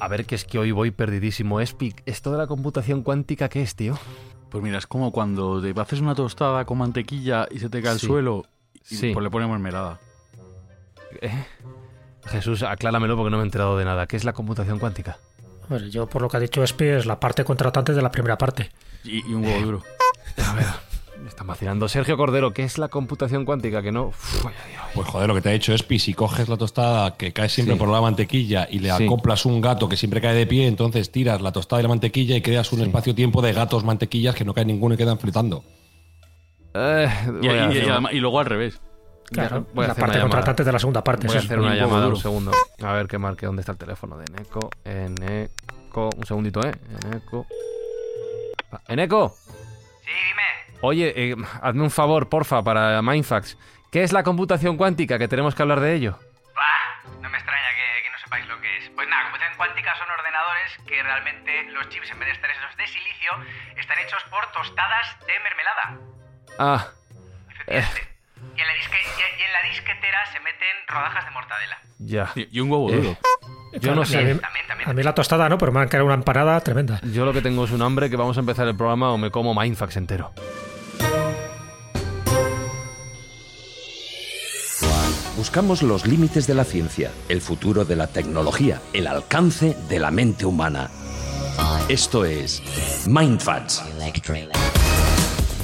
A ver, que es que hoy voy perdidísimo. Espi, ¿esto de la computación cuántica qué es, tío? Pues mira, es como cuando te haces una tostada con mantequilla y se te cae al Sí. suelo y Sí. pues le pones mermelada. Eh, Jesús, acláramelo porque no me he enterado de nada. ¿Qué es la computación cuántica? Hombre, yo por lo que ha dicho Espi es la parte contratante de la primera parte. Y, y un huevo duro. A ver, está vacilando. Sergio Cordero, ¿qué es la computación cuántica? Que no. Uf, ay, ay, ay. Pues joder, lo que te ha dicho es si coges la tostada que cae siempre Sí. por la mantequilla y le Sí. acoplas un gato que siempre cae de pie, entonces tiras la tostada y la mantequilla y creas un espacio-tiempo de gatos mantequillas que no cae ninguno y quedan flotando. Eh, Y, luego al revés. Claro, voy a la hacer parte contratante de la segunda parte. Voy a hacer un una huevo llamada, un segundo. A ver que marque dónde está el teléfono de Eneco. Eneco. Un segundito, ¿eh? Eneco. Eneco. Sí, dime. Oye, eh, hazme un favor, porfa, para Mindfax. ¿Qué es la computación cuántica? Que tenemos que hablar de ello. Bah, no me extraña que, que no sepáis lo que es. Pues nada, computación cuántica son ordenadores que realmente los chips, en vez de estar hechos de silicio, están hechos por tostadas de mermelada. Ah, Efectivamente. Y, en la disque- y- y en la disquetera se meten rodajas de mortadela. ya. Y, y un huevo Eh, duro. Yo no sé. mí, También, también. a mí la tostada no, pero me han caído una empanada tremenda. Yo lo que tengo es un hambre que vamos a empezar el programa o me como Mindfax entero. Buscamos los límites de la ciencia, el futuro de la tecnología, el alcance de la mente humana. Esto es Mindfacts.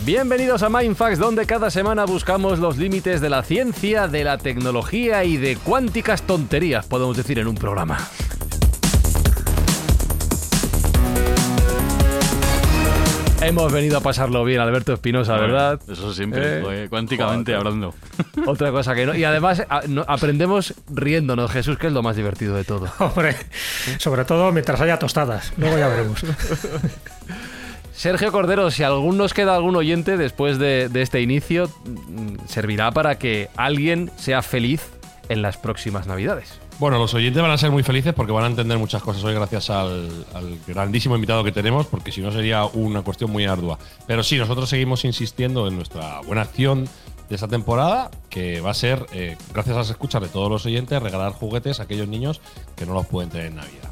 Bienvenidos a Mindfax, donde cada semana buscamos los límites de la ciencia, de la tecnología y de cuánticas tonterías, podemos decir, en un programa. Hemos venido a pasarlo bien, Alberto Espinosa, ¿verdad? Eso siempre, Eh, cuánticamente joder. hablando. Otra cosa que no. Y además a- no- aprendemos riéndonos, Jesús, que es lo más divertido de todo. Hombre, sobre todo mientras haya tostadas. Luego ya veremos. Sergio Cordero, si algún nos queda algún oyente después de, de este inicio, mm, servirá para que alguien sea feliz en las próximas Navidades. Bueno, los oyentes van a ser muy felices porque van a entender muchas cosas hoy gracias al, grandísimo invitado que tenemos, porque si no sería una cuestión muy ardua. Pero sí, nosotros seguimos insistiendo en nuestra buena acción de esta temporada, que va a ser, eh, gracias a las escuchas de todos los oyentes, regalar juguetes a aquellos niños que no los pueden tener en Navidad.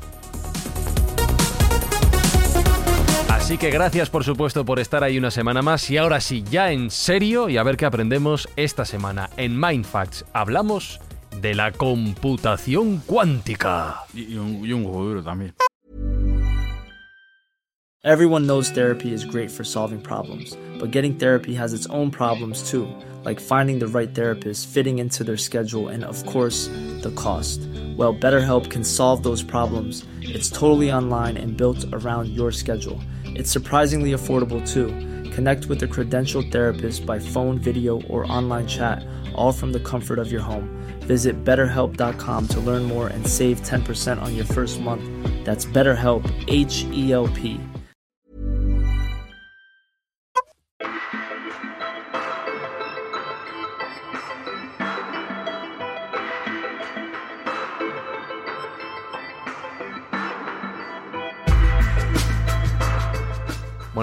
Así que gracias por supuesto por estar ahí una semana más y ahora sí, ya en serio y a ver qué aprendemos esta semana. En Mindfacts hablamos de la computación cuántica. Y, y un, y un huevo duro también. Everyone knows therapy is great for solving problems, but getting therapy has its own problems too, like finding the right therapist, fitting into their schedule, and of course, the cost. Well, BetterHelp can solve those problems. It's totally online and built around your schedule. It's surprisingly affordable too. Connect with a credentialed therapist by phone, video, or online chat, all from the comfort of your home. Visit betterhelp.com to learn more and save 10% on your first month. That's BetterHelp, H E L P.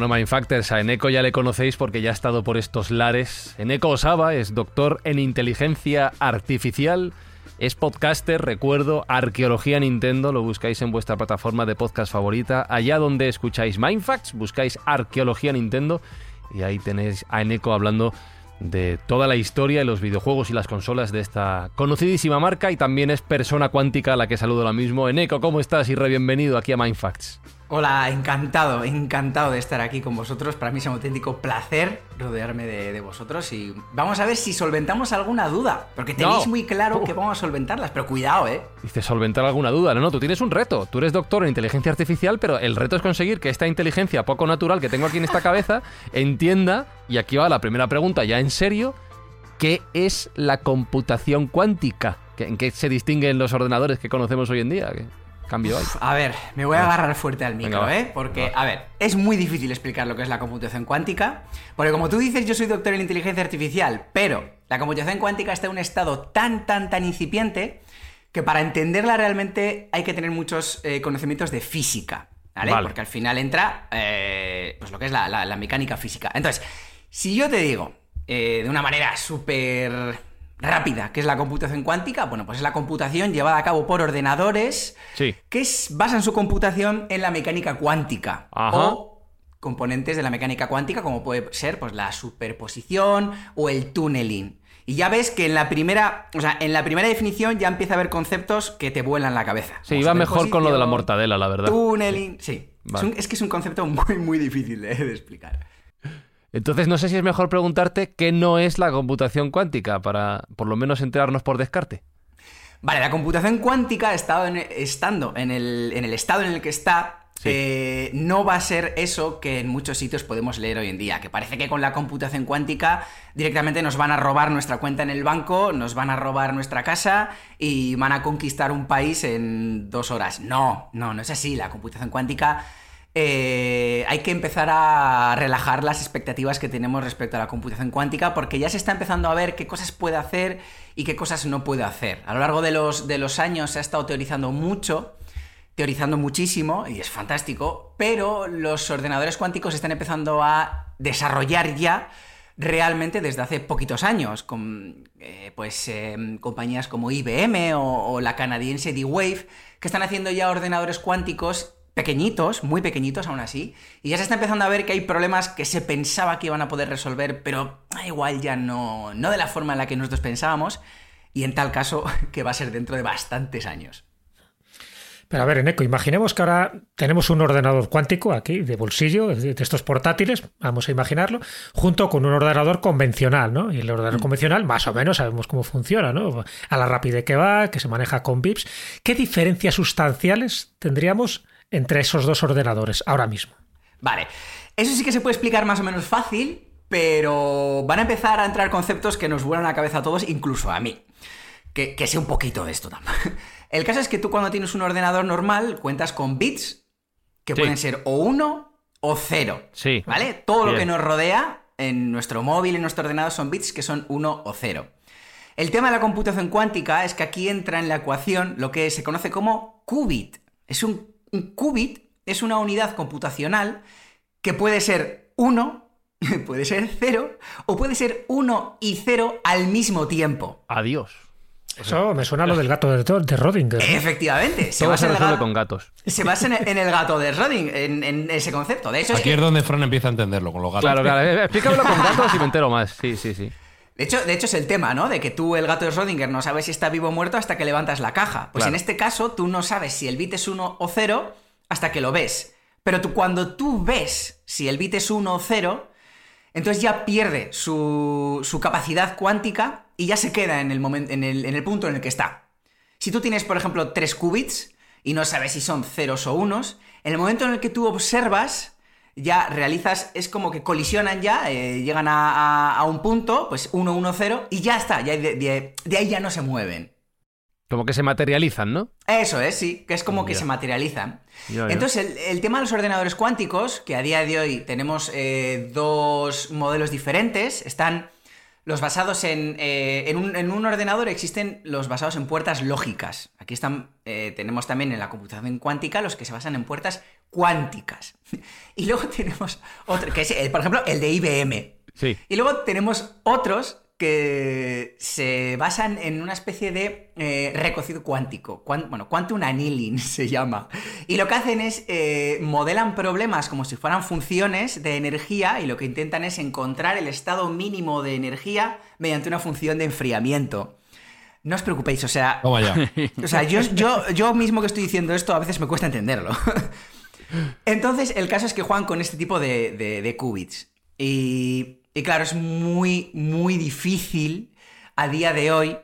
Bueno, Mindfactors, a Eneco ya le conocéis porque ya ha estado por estos lares. Eneco Osaba es doctor en inteligencia artificial, es podcaster, recuerdo, Arqueología Nintendo, lo buscáis en vuestra plataforma de podcast favorita. Allá donde escucháis Mindfacts, buscáis Arqueología Nintendo y ahí tenéis a Eneco hablando de toda la historia y los videojuegos y las consolas de esta conocidísima marca y también es persona cuántica a la que saludo ahora mismo. Eneco, ¿cómo estás? Y re bienvenido aquí a Mindfacts. Hola, encantado, encantado de estar aquí con vosotros. Para mí es un auténtico placer rodearme de, de vosotros y vamos a ver si solventamos alguna duda. Porque tenéis No. muy claro que vamos a solventarlas, pero cuidado, ¿eh? Dice solventar alguna duda. No, no, tú tienes un reto. Tú eres doctor en inteligencia artificial, pero el reto es conseguir que esta inteligencia poco natural que tengo aquí en esta cabeza entienda, y aquí va la primera pregunta ya en serio, ¿qué es la computación cuántica? ¿En qué se distinguen los ordenadores que conocemos hoy en día? ¿Qué cambio hay? A ver, me voy a agarrar fuerte al micro, Venga. ¿eh? Porque, a ver, es muy difícil explicar lo que es la computación cuántica. Porque como tú dices, yo soy doctor en inteligencia artificial, pero la computación cuántica está en un estado tan, tan, tan incipiente que para entenderla realmente hay que tener muchos eh, conocimientos de física, ¿vale? Vale. Porque al final entra eh, pues lo que es la, la- la mecánica física. Entonces, si yo te digo eh, de una manera súper rápida qué es la computación cuántica, bueno, pues es la computación llevada a cabo por ordenadores Sí. que es- basan su computación en la mecánica cuántica Ajá. o componentes de la mecánica cuántica como puede ser pues la superposición o el tunneling. Y ya ves que en la primera, o sea, en la primera definición ya empieza a haber conceptos que te vuelan la cabeza. Sí, iba mejor con lo de la mortadela, la verdad. Tunneling, sí. Es, Vale. un- es que es un concepto muy, muy difícil de, de explicar. Entonces no sé si es mejor preguntarte qué no es la computación cuántica para por lo menos enterarnos por descarte. Vale, la computación cuántica, estado en- estando en el, en el estado en el que está, Sí. eh, no va a ser eso que en muchos sitios podemos leer hoy en día, que parece que con la computación cuántica directamente nos van a robar nuestra cuenta en el banco, nos van a robar nuestra casa y van a conquistar un país en dos horas. No, no, no es así. La computación cuántica eh, hay que empezar a relajar las expectativas que tenemos respecto a la computación cuántica porque ya se está empezando a ver qué cosas puede hacer y qué cosas no puede hacer. A lo largo de los, de los años se ha estado teorizando mucho, teorizando muchísimo y es fantástico, pero los ordenadores cuánticos están empezando a desarrollar ya realmente desde hace poquitos años, con eh, pues eh, compañías como IBM o la canadiense D-Wave, que están haciendo ya ordenadores cuánticos pequeñitos, muy pequeñitos aún así, y ya se está empezando a ver que hay problemas que se pensaba que iban a poder resolver, pero igual ya no, no de la forma en la que nosotros pensábamos, y en tal caso que va a ser dentro de bastantes años. Pero a ver, Eneco, imaginemos que ahora tenemos un ordenador cuántico aquí, de bolsillo, de estos portátiles, vamos a imaginarlo, junto con un ordenador convencional, ¿no? Y el ordenador convencional, más o menos, sabemos cómo funciona, ¿no? A la rapidez que va, que se maneja con VIPs. ¿Qué diferencias sustanciales tendríamos entre esos dos ordenadores ahora mismo? Vale, eso sí que se puede explicar más o menos fácil, pero van a empezar a entrar conceptos que nos vuelan la cabeza a todos, incluso a mí, que, que sé un poquito de esto también. El caso es que tú cuando tienes un ordenador normal cuentas con bits que Sí. pueden ser o 1 o 0. Sí. ¿Vale? Todo lo que nos rodea en nuestro móvil, en nuestro ordenador, son bits que son 1 o 0. El tema de la computación cuántica es que aquí entra en la ecuación lo que se conoce como qubit. Es un, un qubit, es una unidad computacional que puede ser 1, puede ser 0 o puede ser 1 y 0 al mismo tiempo. Adiós. Eso me suena a lo del gato de, de Rodinger. Efectivamente, se Todo basa, se en el, resuelve ga- con gatos. se basa en el- en el gato de Schrödinger, en, en ese concepto. De hecho, es Aquí que- es donde Fran empieza a entenderlo, con los gatos. Claro, claro. Explícamelo con gatos y me entero más. Sí, sí, sí. De hecho, de hecho, es el tema, ¿no? De que tú, el gato de Schrödinger, no sabes si está vivo o muerto hasta que levantas la caja. Pues Claro. en este caso, tú no sabes si el bit es 1 o 0 hasta que lo ves. Pero tú, cuando tú ves si el bit es 1 o 0, entonces ya pierde su, su capacidad cuántica y ya se queda en el, momento, en, el, en el punto en el que está. Si tú tienes, por ejemplo, 3 qubits y no sabes si son ceros o unos, en el momento en el que tú observas, ya realizas, es como que colisionan ya, eh, llegan a, a- a un punto, pues 1, 1, 0, y ya está, ya de, de- de ahí ya no se mueven. Como que se materializan, ¿no? Eso es, sí, que es como que se materializan. Entonces, el, el tema de los ordenadores cuánticos, que a día de hoy tenemos eh, dos modelos diferentes, están los basados en, eh, en, un, en un ordenador existen los basados en puertas lógicas. Aquí están, eh, tenemos también en la computación cuántica los que se basan en puertas cuánticas. Y luego tenemos otro, que es, el, por ejemplo, el de IBM. Sí. Y luego tenemos otros que se basan en una especie de eh, recocido cuántico. Cuan- bueno, quantum annealing se llama. Y lo que hacen es eh, modelan problemas como si fueran funciones de energía y lo que intentan es encontrar el estado mínimo de energía mediante una función de enfriamiento. No os preocupéis, o sea, Toma ya. o sea, yo, yo, yo mismo que estoy diciendo esto a veces me cuesta entenderlo. Entonces, el caso es que juegan con este tipo de, de- de qubits. Y, y claro, es muy, muy difícil a día de hoy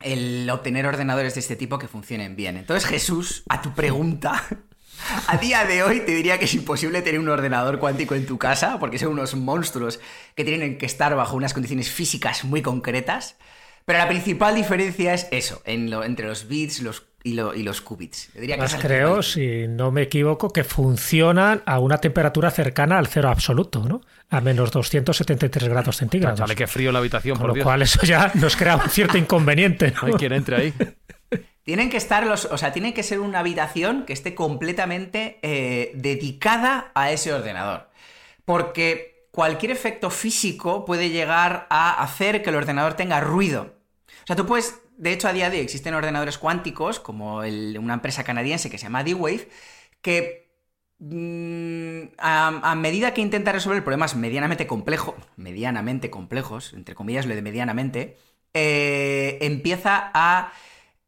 el obtener ordenadores de este tipo que funcionen bien. Entonces, Jesús, a tu pregunta, a día de hoy te diría que es imposible tener un ordenador cuántico en tu casa, porque son unos monstruos que tienen que estar bajo unas condiciones físicas muy concretas. Pero la principal diferencia es eso, en lo, entre los bits los, y, lo, y, los qubits. Yo diría que Más creo, si no me equivoco, que funcionan a una temperatura cercana al cero absoluto, ¿no? A menos 273 grados centígrados. Sale que frío en la habitación, Con por lo cual eso ya nos crea un cierto inconveniente. ¿no? hay quien entre ahí. Tienen que estar los. O sea, tiene que ser una habitación que esté completamente eh, dedicada a ese ordenador. Porque cualquier efecto físico puede llegar a hacer que el ordenador tenga ruido. O sea, tú puedes, de hecho a día de hoy existen ordenadores cuánticos, como una empresa canadiense que se llama D-Wave, que mm, a, medida que intenta resolver problemas medianamente complejos, medianamente complejos, entre comillas lo de medianamente, eh, empieza a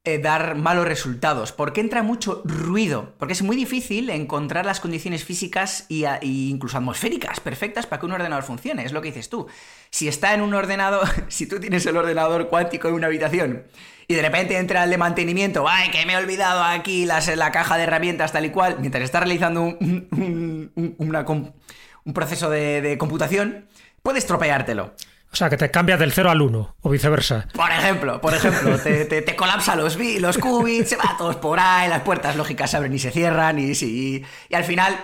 eh, dar malos resultados, porque entra mucho ruido, porque es muy difícil encontrar las condiciones físicas e incluso atmosféricas perfectas para que un ordenador funcione, es lo que dices tú. Si está en un ordenador, si tú tienes el ordenador cuántico en una habitación y de repente entra el de mantenimiento, ay, que me he olvidado aquí las, la caja de herramientas tal y cual, mientras está realizando un, un, proceso de, de computación, puedes tropeártelo. O sea, que te cambias del 0 al 1 o viceversa. Por ejemplo, por ejemplo, te, te, colapsa los, los qubits, se va todos por ahí, las puertas lógicas se abren y se cierran y, y, y al final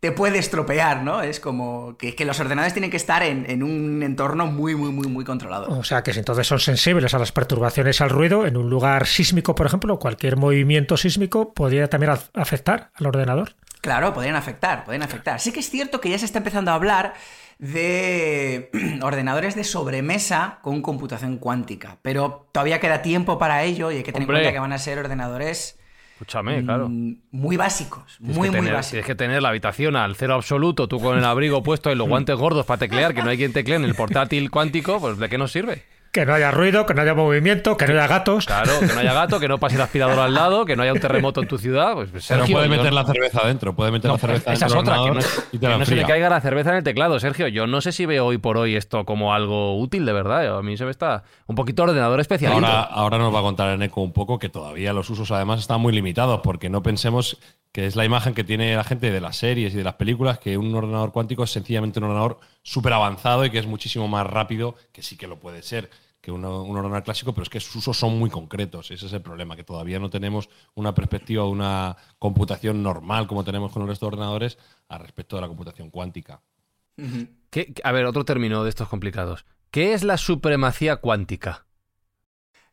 te puede estropear, ¿no? Es como que, que los ordenadores tienen que estar en, en, un entorno muy, muy, muy, muy controlado. O sea, que si entonces son sensibles a las perturbaciones al ruido, en un lugar sísmico, por ejemplo, cualquier movimiento sísmico podría también afectar al ordenador. Claro, podrían afectar, podrían afectar. Sí que es cierto que ya se está empezando a hablar de ordenadores de sobremesa con computación cuántica. Pero todavía queda tiempo para ello y hay que tener en cuenta que van a ser ordenadores. Escúchame, claro. Mm, muy básicos, muy, muy básicos. Tienes que tener la habitación al cero absoluto, tú con el abrigo puesto y los guantes gordos para teclear, que no hay quien teclee en el portátil cuántico, pues ¿de qué nos sirve? Que no haya ruido, que no haya movimiento, que no haya gatos. Claro, que no haya gato, que no pase el aspirador al lado, que no haya un terremoto en tu ciudad. Pues, Sergio, Pero puede meter la cerveza adentro, puede meter la cerveza esa es otra, que no, que no se le caiga la cerveza en el teclado, Sergio. Yo no sé si veo hoy por hoy esto como algo útil, de verdad. A mí se me está un poquito ordenador especial. Ahora, ahora nos va a contar en eco un poco que todavía los usos además están muy limitados, porque no pensemos que es la imagen que tiene la gente de las series y de las películas, que un ordenador cuántico es sencillamente un ordenador súper avanzado y que es muchísimo más rápido, que sí que lo puede ser que un ordenador clásico, pero es que sus usos son muy concretos. Ese es el problema, que todavía no tenemos una perspectiva de una computación normal como tenemos con el resto de ordenadores a respecto de la computación cuántica. a ver, otro término de estos complicados. ¿Qué es la supremacía cuántica?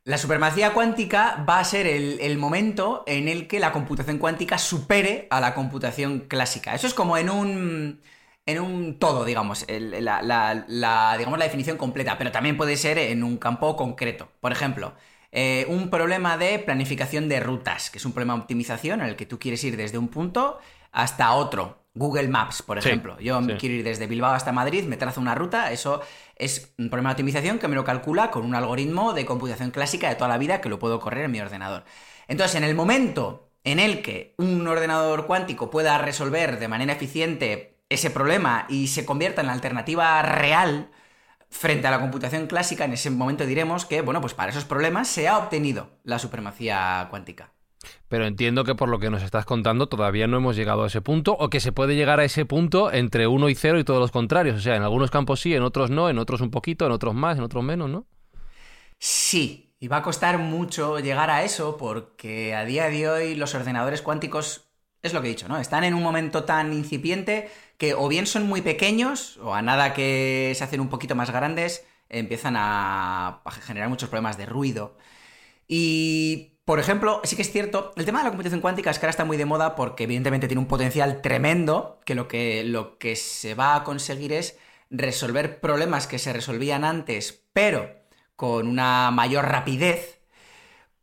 La supremacía cuántica va a ser el, el, momento en el que la computación cuántica supere a la computación clásica. Eso es como en un en un todo, digamos, la, digamos, la definición completa, pero también puede ser en un campo concreto. Por ejemplo, eh, un problema de planificación de rutas, que es un problema de optimización en el que tú quieres ir desde un punto hasta otro. Google Maps, por ejemplo. Yo quiero ir desde Bilbao hasta Madrid, me trazo una ruta, eso es un problema de optimización que me lo calcula con un algoritmo de computación clásica de toda la vida que lo puedo correr en mi ordenador. Entonces, en el momento en el que un ordenador cuántico pueda resolver de manera eficiente ese problema y se convierta en la alternativa real frente a la computación clásica, en ese momento diremos que, bueno, pues para esos problemas se ha obtenido la supremacía cuántica. Pero entiendo que por lo que nos estás contando todavía no hemos llegado a ese punto o que se puede llegar a ese punto entre 1 y 0 y todos los contrarios. O sea, en algunos campos sí, en otros no, en otros un poquito, en otros más, en otros menos, ¿no? Sí, y va a costar mucho llegar a eso porque a día de hoy los ordenadores cuánticos, es lo que he dicho, ¿no? Están en un momento tan incipiente que o bien son muy pequeños, o a nada que se hacen un poquito más grandes, empiezan a, generar muchos problemas de ruido. Y, por ejemplo, sí que es cierto, el tema de la computación cuántica es que ahora está muy de moda porque evidentemente tiene un potencial tremendo, que lo que, lo que se va a conseguir es resolver problemas que se resolvían antes, pero con una mayor rapidez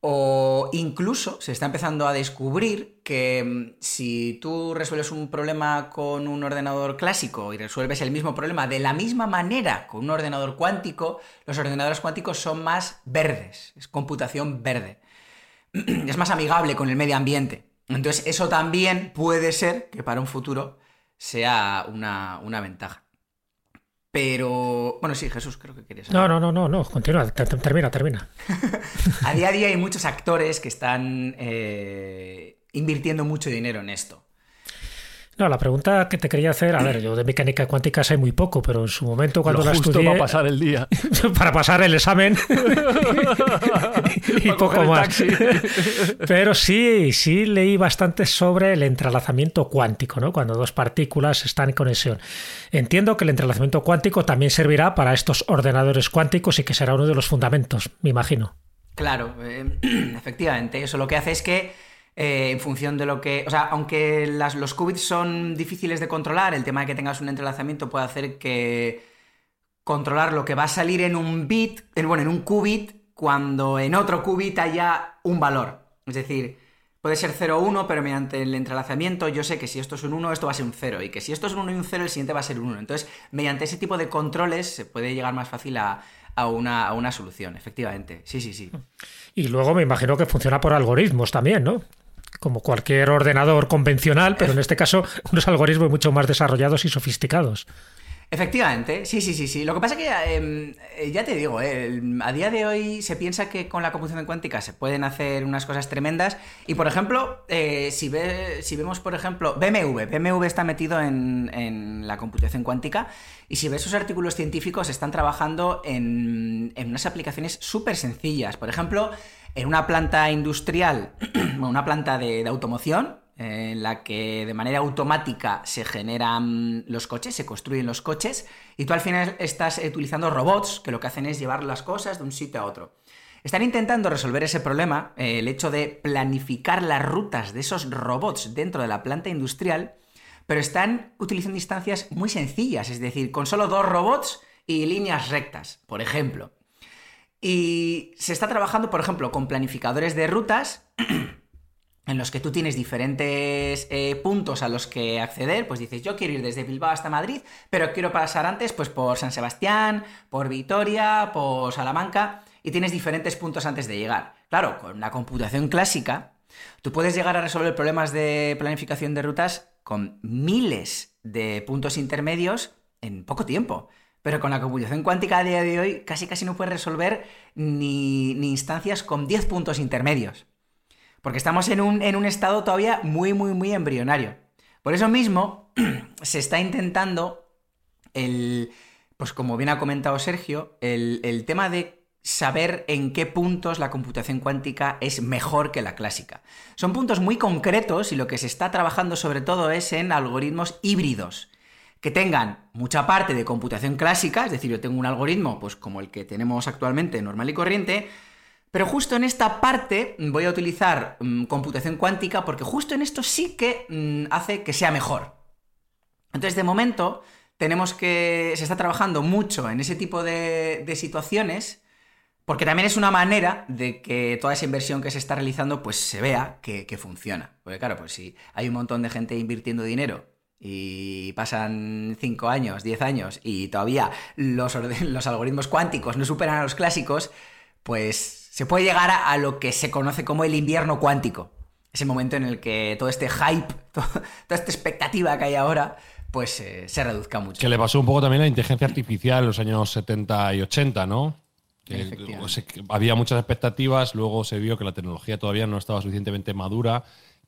o incluso se está empezando a descubrir que mm, si tú resuelves un problema con un ordenador clásico y resuelves el mismo problema de la misma manera con un ordenador cuántico, los ordenadores cuánticos son más verdes, es computación verde. Es más amigable con el medio ambiente. Entonces eso también puede ser que para un futuro sea una, una ventaja. Pero, bueno, sí, Jesús, creo que querías. No, no, no, no, no, continúa, termina, termina. a día de hoy hay muchos actores que están eh, invirtiendo mucho dinero en esto. No, la pregunta que te quería hacer, a ver, yo de mecánica cuántica sé muy poco, pero en su momento cuando Lo la justo estudié para pasar el día. para pasar el examen y Para poco coger el más. taxi. Pero sí, sí leí bastante sobre el entrelazamiento cuántico, ¿no? Cuando dos partículas están en conexión. Entiendo que el entrelazamiento cuántico también servirá para estos ordenadores cuánticos y que será uno de los fundamentos, me imagino. Claro, eh, efectivamente. Eso lo que hace es que, eh, en función de lo que. O sea, aunque los qubits son difíciles de controlar, el tema de que tengas un entrelazamiento puede hacer que controlar lo que va a salir en un bit, en, bueno, en un qubit, cuando en otro qubit haya un valor. Es decir, puede ser 0 o 1, pero mediante el entrelazamiento yo sé que si esto es un 1, esto va a ser un 0, y que si esto es un 1 y un 0, el siguiente va a ser un 1. Entonces, mediante ese tipo de controles se puede llegar más fácil a una, a una solución, efectivamente. Sí, sí, sí. Y luego me imagino que funciona por algoritmos también, ¿no? Como cualquier ordenador convencional, pero en este caso unos algoritmos mucho más desarrollados y sofisticados. Efectivamente, sí, sí, sí, sí. Lo que pasa que, eh, eh, ya te digo, eh, a día de hoy se piensa que con la computación cuántica se pueden hacer unas cosas tremendas. Y, por ejemplo, eh, si, ve- si vemos, por ejemplo, BMW, BMW está metido en, en la computación cuántica y si ves sus artículos científicos están trabajando en, en unas aplicaciones súper sencillas. Por ejemplo, en una planta industrial, una planta de, automoción, en la que de manera automática se generan los coches, se construyen los coches, y tú al final estás utilizando robots que lo que hacen es llevar las cosas de un sitio a otro. Están intentando resolver ese problema, eh, el hecho de planificar las rutas de esos robots dentro de la planta industrial, pero están utilizando instancias muy sencillas, es decir, con solo dos robots y líneas rectas, por ejemplo. Y se está trabajando, por ejemplo, con planificadores de rutas en los que tú tienes diferentes eh, puntos a los que acceder, pues dices, yo quiero ir desde Bilbao hasta Madrid, pero quiero pasar antes pues por San Sebastián, por Vitoria, por Salamanca, y tienes diferentes puntos antes de llegar. Claro, con la computación clásica, tú puedes llegar a resolver problemas de planificación de rutas con miles de puntos intermedios en poco tiempo. Pero con la computación cuántica a día de hoy casi casi no puedes resolver ni, ni instancias con 10 puntos intermedios. Porque estamos en un, en un estado todavía muy, muy, muy embrionario. Por eso mismo, se está intentando el. Pues como bien ha comentado Sergio, el, el tema de saber en qué puntos la computación cuántica es mejor que la clásica. Son puntos muy concretos y lo que se está trabajando sobre todo es en algoritmos híbridos que tengan mucha parte de computación clásica, es decir, yo tengo un algoritmo pues como el que tenemos actualmente, normal y corriente, pero justo en esta parte voy a utilizar mm, computación cuántica porque justo en esto sí que mm, hace que sea mejor. Entonces, de momento, tenemos que. Se está trabajando mucho en ese tipo de, situaciones. Porque también es una manera de que toda esa inversión que se está realizando, pues se vea que, que funciona. Porque claro, pues si hay un montón de gente invirtiendo dinero y pasan 5 años, 10 años y todavía los, algoritmos cuánticos no superan a los clásicos, pues se puede llegar a, a lo que se conoce como el invierno cuántico. Ese momento en el que todo este hype, to- toda esta expectativa que hay ahora, pues eh, se reduzca mucho. Que le pasó un poco también a la inteligencia artificial en los años 70 y 80, ¿no? Que, Efectivamente. o sea, que había muchas expectativas, luego se vio que la tecnología todavía no estaba suficientemente madura,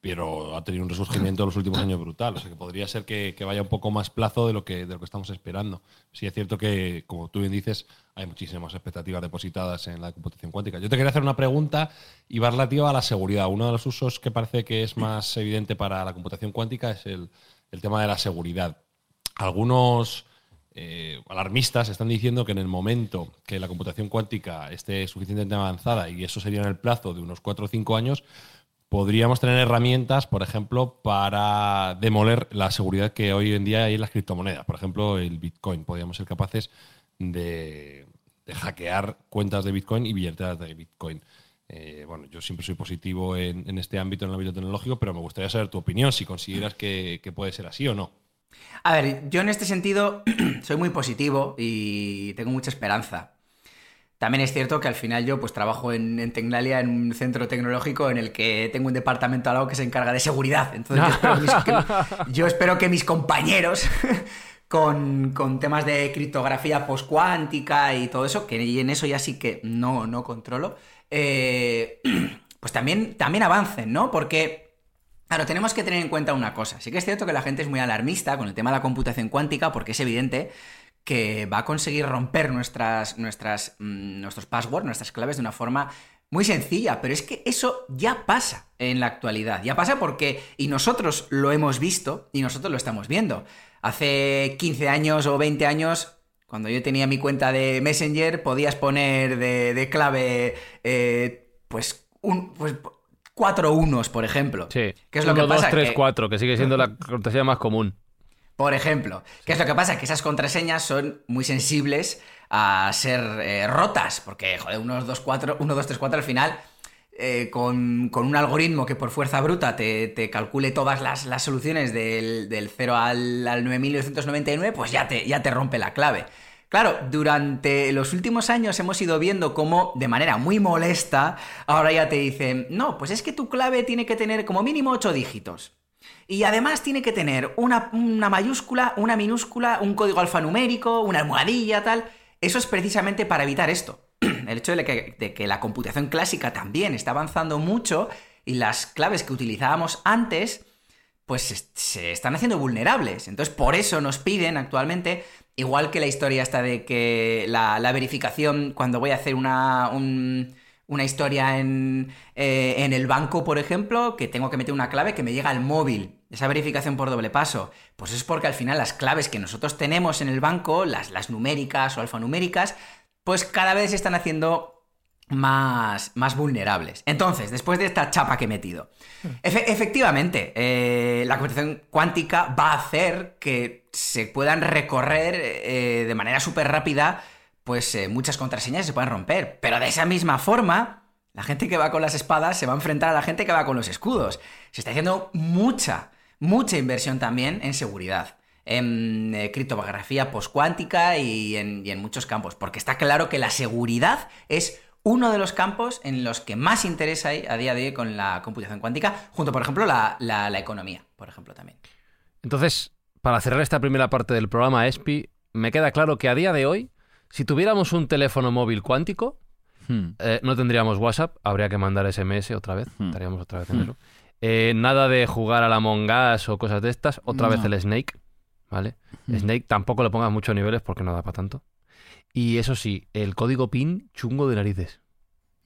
pero ha tenido un resurgimiento en los últimos años brutal. O sea que podría ser que, vaya un poco más plazo de lo que, estamos esperando. Sí es cierto que, como tú bien dices, hay muchísimas expectativas depositadas en la computación cuántica. Yo te quería hacer una pregunta y va relativa a la seguridad. Uno de los usos que parece que es más evidente para la computación cuántica es el, el tema de la seguridad. Algunos eh, alarmistas están diciendo que en el momento que la computación cuántica esté suficientemente avanzada, y eso sería en el plazo de unos 4 o 5 años, podríamos tener herramientas, por ejemplo, para demoler la seguridad que hoy en día hay en las criptomonedas. Por ejemplo, el Bitcoin. Podríamos ser capaces de, hackear cuentas de Bitcoin y billeteras de Bitcoin. Eh, bueno, yo siempre soy positivo en, este ámbito, en el ámbito tecnológico, pero me gustaría saber tu opinión, si consideras que puede ser así o no. A ver, yo en este sentido soy muy positivo y tengo mucha esperanza. También es cierto que al final yo pues trabajo en, en Tecnalia, en un centro tecnológico en el que tengo un departamento al lado que se encarga de seguridad. Entonces yo espero, mis- que, yo espero que mis compañeros con, con temas de criptografía postcuántica y todo eso, que en eso ya sí que no, no controlo, eh, pues también, también avancen, ¿no? Porque... Claro, tenemos que tener en cuenta una cosa. Sí que es cierto que la gente es muy alarmista con el tema de la computación cuántica porque es evidente que va a conseguir romper nuestras, nuestras, mm, nuestros passwords, nuestras claves de una forma muy sencilla, pero es que eso ya pasa en la actualidad. Ya pasa porque, y nosotros lo hemos visto y nosotros lo estamos viendo. Hace 15 años o 20 años, cuando yo tenía mi cuenta de Messenger, podías poner de, clave, eh, pues, un, pues, cuatro unos, por ejemplo. Sí. ¿Qué es lo que pasa? 2, 3, 4, que sigue siendo la contraseña más común. Por ejemplo, ¿qué es lo que pasa? Que esas contraseñas son muy sensibles a ser eh, rotas, porque, joder, 1, 2, 4, 1, 2, 3, 4 al final, eh, con, un algoritmo que por fuerza bruta te, calcule todas las, soluciones del, 0 al, al 9999, pues ya te, ya te rompe la clave. Claro, durante los últimos años hemos ido viendo cómo, de manera muy molesta, ahora ya te dicen, no, pues es que tu clave tiene que tener como mínimo 8 dígitos. Y además tiene que tener una, mayúscula, una minúscula, un código alfanumérico, una almohadilla, tal. Eso es precisamente para evitar esto. El hecho de que, la computación clásica también está avanzando mucho y las claves que utilizábamos antes, pues se, están haciendo vulnerables. Entonces, por eso nos piden actualmente, igual que la historia esta de que la, verificación, cuando voy a hacer una, una historia en, eh, en, el banco, por ejemplo, que tengo que meter una clave que me llega al móvil. Esa verificación por doble paso. Pues es porque al final las claves que nosotros tenemos en el banco, las, las numéricas o alfanuméricas, pues cada vez se están haciendo más, más vulnerables. Entonces, después de esta chapa que he metido, efectivamente, eh, la computación cuántica va a hacer que se puedan recorrer eh, de manera súper rápida pues eh, muchas contraseñas se pueden romper. Pero de esa misma forma, la gente que va con las espadas se va a enfrentar a la gente que va con los escudos. Se está haciendo mucha, mucha inversión también en seguridad. En eh, criptografía postcuántica y en, y en muchos campos. Porque está claro que la seguridad es uno de los campos en los que más interés hay a día de hoy con la computación cuántica, junto, por ejemplo, la, la, economía, por ejemplo, también. Entonces, para cerrar esta primera parte del programa ESPI, me queda claro que a día de hoy si tuviéramos un teléfono móvil cuántico, hmm. eh, no tendríamos WhatsApp, habría que mandar SMS otra vez, hmm. estaríamos otra vez en hmm. eso. Eh, nada de jugar a la Among Us o cosas de estas, otra vez el Snake, ¿vale? Snake tampoco le pongas muchos niveles porque no da para tanto. Y eso sí, el código PIN chungo de narices.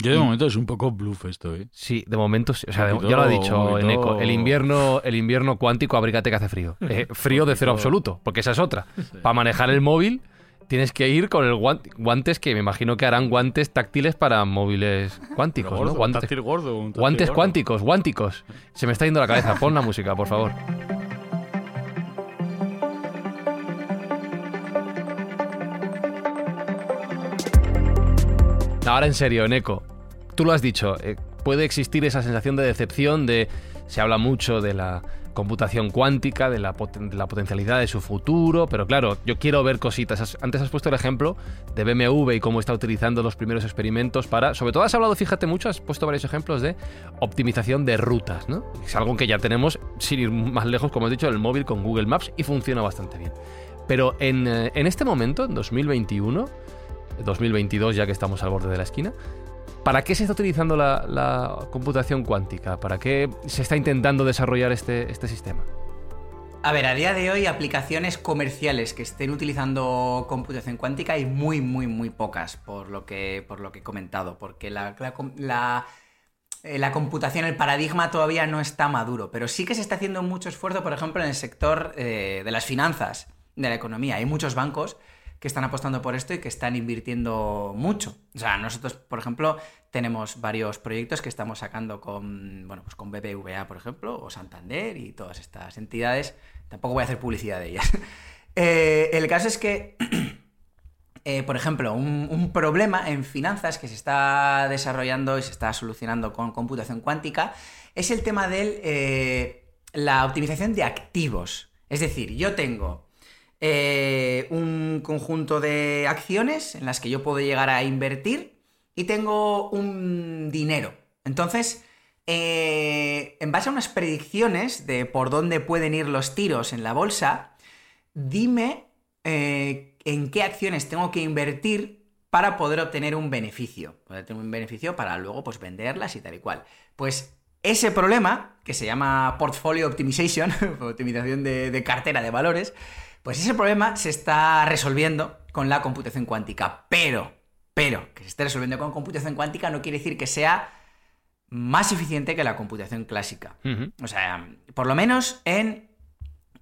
Yo de momento es un poco bluff esto, ¿eh? Sí, de momento sí. O sea, ya lo ha dicho Eneco. El invierno, el invierno cuántico, abrígate que hace frío. Eh, frío de cero absoluto, porque esa es otra. Para manejar el móvil tienes que ir con el guantes que me imagino que harán guantes táctiles para móviles cuánticos, ¿no? Guantes, gordo, guantes cuánticos, guánticos. Se me está yendo la cabeza. Pon la música, por favor. Ahora en serio, Eneco. Tú lo has dicho. Eh, puede existir esa sensación de decepción de se habla mucho de la computación cuántica, de la, potencialidad de su futuro, pero claro, yo quiero ver cositas. Antes has puesto el ejemplo de BMW y cómo está utilizando los primeros experimentos para, sobre todo has hablado, fíjate mucho, has puesto varios ejemplos de optimización de rutas, ¿no? Es algo que ya tenemos, sin ir más lejos, como has dicho, el móvil con Google Maps y funciona bastante bien. Pero en, eh, en este momento, en 2021, 2022 ya que estamos al borde de la esquina, ¿Para qué se está utilizando la, computación cuántica? ¿Para qué se está intentando desarrollar este, este sistema? A ver, a día de hoy aplicaciones comerciales que estén utilizando computación cuántica hay muy, muy, muy pocas, por lo que, por lo que he comentado, porque la, la, eh, computación, el paradigma todavía no está maduro, pero sí que se está haciendo mucho esfuerzo, por ejemplo, en el sector eh, de las finanzas, de la economía. Hay muchos bancos que están apostando por esto y que están invirtiendo mucho. O sea, nosotros, por ejemplo, tenemos varios proyectos que estamos sacando con, bueno, pues con BBVA, por ejemplo, o Santander y todas estas entidades. Tampoco voy a hacer publicidad de ellas. Eh, el caso es que, eh, por ejemplo, un, problema en finanzas que se está desarrollando y se está solucionando con computación cuántica es el tema de eh, la optimización de activos. Es decir, yo tengo eh, un conjunto de acciones en las que yo puedo llegar a invertir y tengo un dinero. Entonces, eh, en base a unas predicciones de por dónde pueden ir los tiros en la bolsa, dime eh, en qué acciones tengo que invertir para poder obtener un beneficio. Poder tener un beneficio para luego pues venderlas y tal y cual. Pues ese problema, que se llama Portfolio Optimization, optimización de, de cartera de valores, pues ese problema se está resolviendo con la computación cuántica. Pero, pero, que se esté resolviendo con computación cuántica no quiere decir que sea más eficiente que la computación clásica. O sea, por lo menos en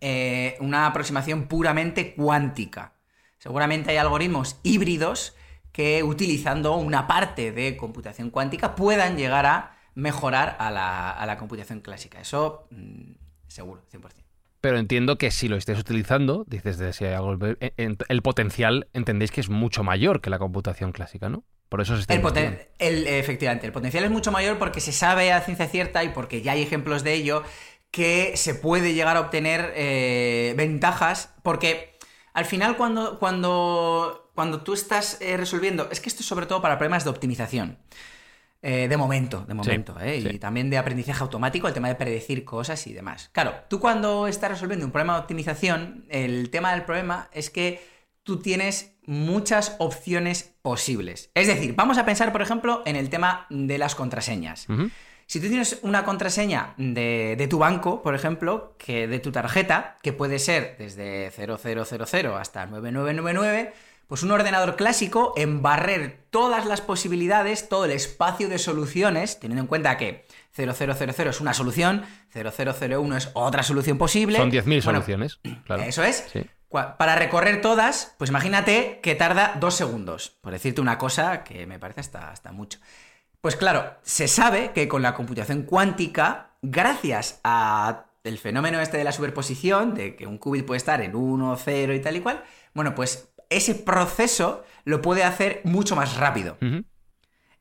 eh, una aproximación puramente cuántica. Seguramente hay algoritmos híbridos que utilizando una parte de computación cuántica puedan llegar a mejorar a la, a la computación clásica. Eso mm, seguro, 100%. Pero entiendo que si lo estés utilizando, dices de si hay algo, en- el potencial entendéis que es mucho mayor que la computación clásica, ¿no? Por eso se está El poten- el- efectivamente, el potencial es mucho mayor porque se sabe a ciencia cierta y porque ya hay ejemplos de ello que se puede llegar a obtener eh, ventajas porque al final cuando, cuando, cuando tú estás eh, resolviendo, es que esto es sobre todo para problemas de optimización. Eh, de momento, de momento, ¿eh? sí. Y también de aprendizaje automático, el tema de predecir cosas y demás. Claro, tú cuando estás resolviendo un problema de optimización, el tema del problema es que tú tienes muchas opciones posibles. Es decir, vamos a pensar, por ejemplo, en el tema de las contraseñas. Si tú tienes una contraseña de, de tu banco, por ejemplo, que de tu tarjeta, que puede ser desde 0000 hasta 9999, pues un ordenador clásico en barrer todas las posibilidades, todo el espacio de soluciones, teniendo en cuenta que 0000 es una solución, 0001 es otra solución posible. Son 10.000 Bueno, soluciones. claro. Eso es. Sí. Para recorrer todas, pues imagínate que tarda dos segundos, por decirte una cosa que me parece hasta, hasta mucho. Pues claro, se sabe que con la computación cuántica, gracias a el fenómeno este de la superposición, de que un qubit puede estar en 1, 0 y tal y cual, bueno, pues ese proceso lo puede hacer mucho más rápido.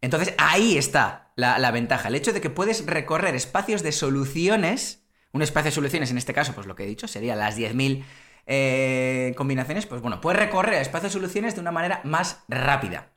Entonces ahí está la, la ventaja, el hecho de que puedes recorrer espacios de soluciones, un espacio de soluciones en este caso, pues lo que he dicho, serían las 10.000 eh, combinaciones, pues bueno, puedes recorrer espacios de soluciones de una manera más rápida.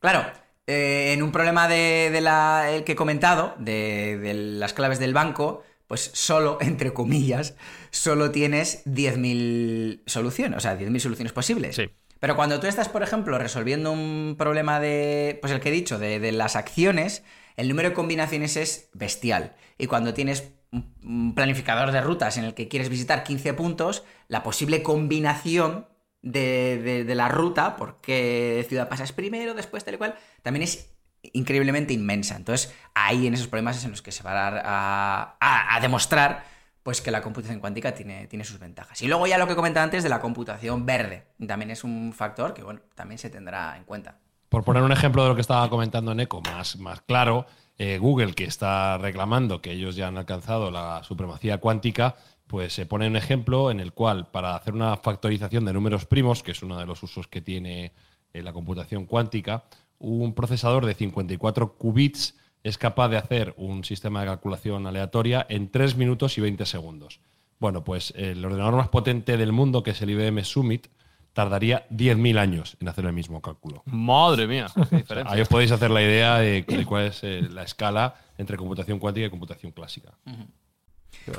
Claro, eh, en un problema de, de la, el que he comentado, de, de las claves del banco, pues solo, entre comillas, solo tienes 10.000 soluciones, o sea, 10.000 soluciones posibles. Sí. Pero cuando tú estás, por ejemplo, resolviendo un problema de, pues el que he dicho, de, de las acciones, el número de combinaciones es bestial. Y cuando tienes un- planificador de rutas en el que quieres visitar 15 puntos, la posible combinación de, de- de la ruta, por qué ciudad pasas primero, después, tal y cual, también es increíblemente inmensa. Entonces, ahí en esos problemas es en los que se va a dar a, a- a demostrar pues que la computación cuántica tiene, tiene sus ventajas. Y luego ya lo que comentaba antes de la computación verde, también es un factor que, también se tendrá en cuenta. Por poner un ejemplo de lo que estaba comentando Neko más, más claro, eh, Google, que está reclamando que ellos ya han alcanzado la supremacía cuántica, pues se pone un ejemplo en el cual, para hacer una factorización de números primos, que es uno de los usos que tiene eh, la computación cuántica, un procesador de 54 qubits es capaz de hacer un sistema de calculación aleatoria en 3 minutos y 20 segundos. Bueno, pues el ordenador más potente del mundo, que es el IBM Summit, tardaría 10.000 años en hacer el mismo cálculo. Madre mía. qué diferencia. Ahí os podéis hacer la idea de, de cuál es eh, la escala entre computación cuántica y computación clásica.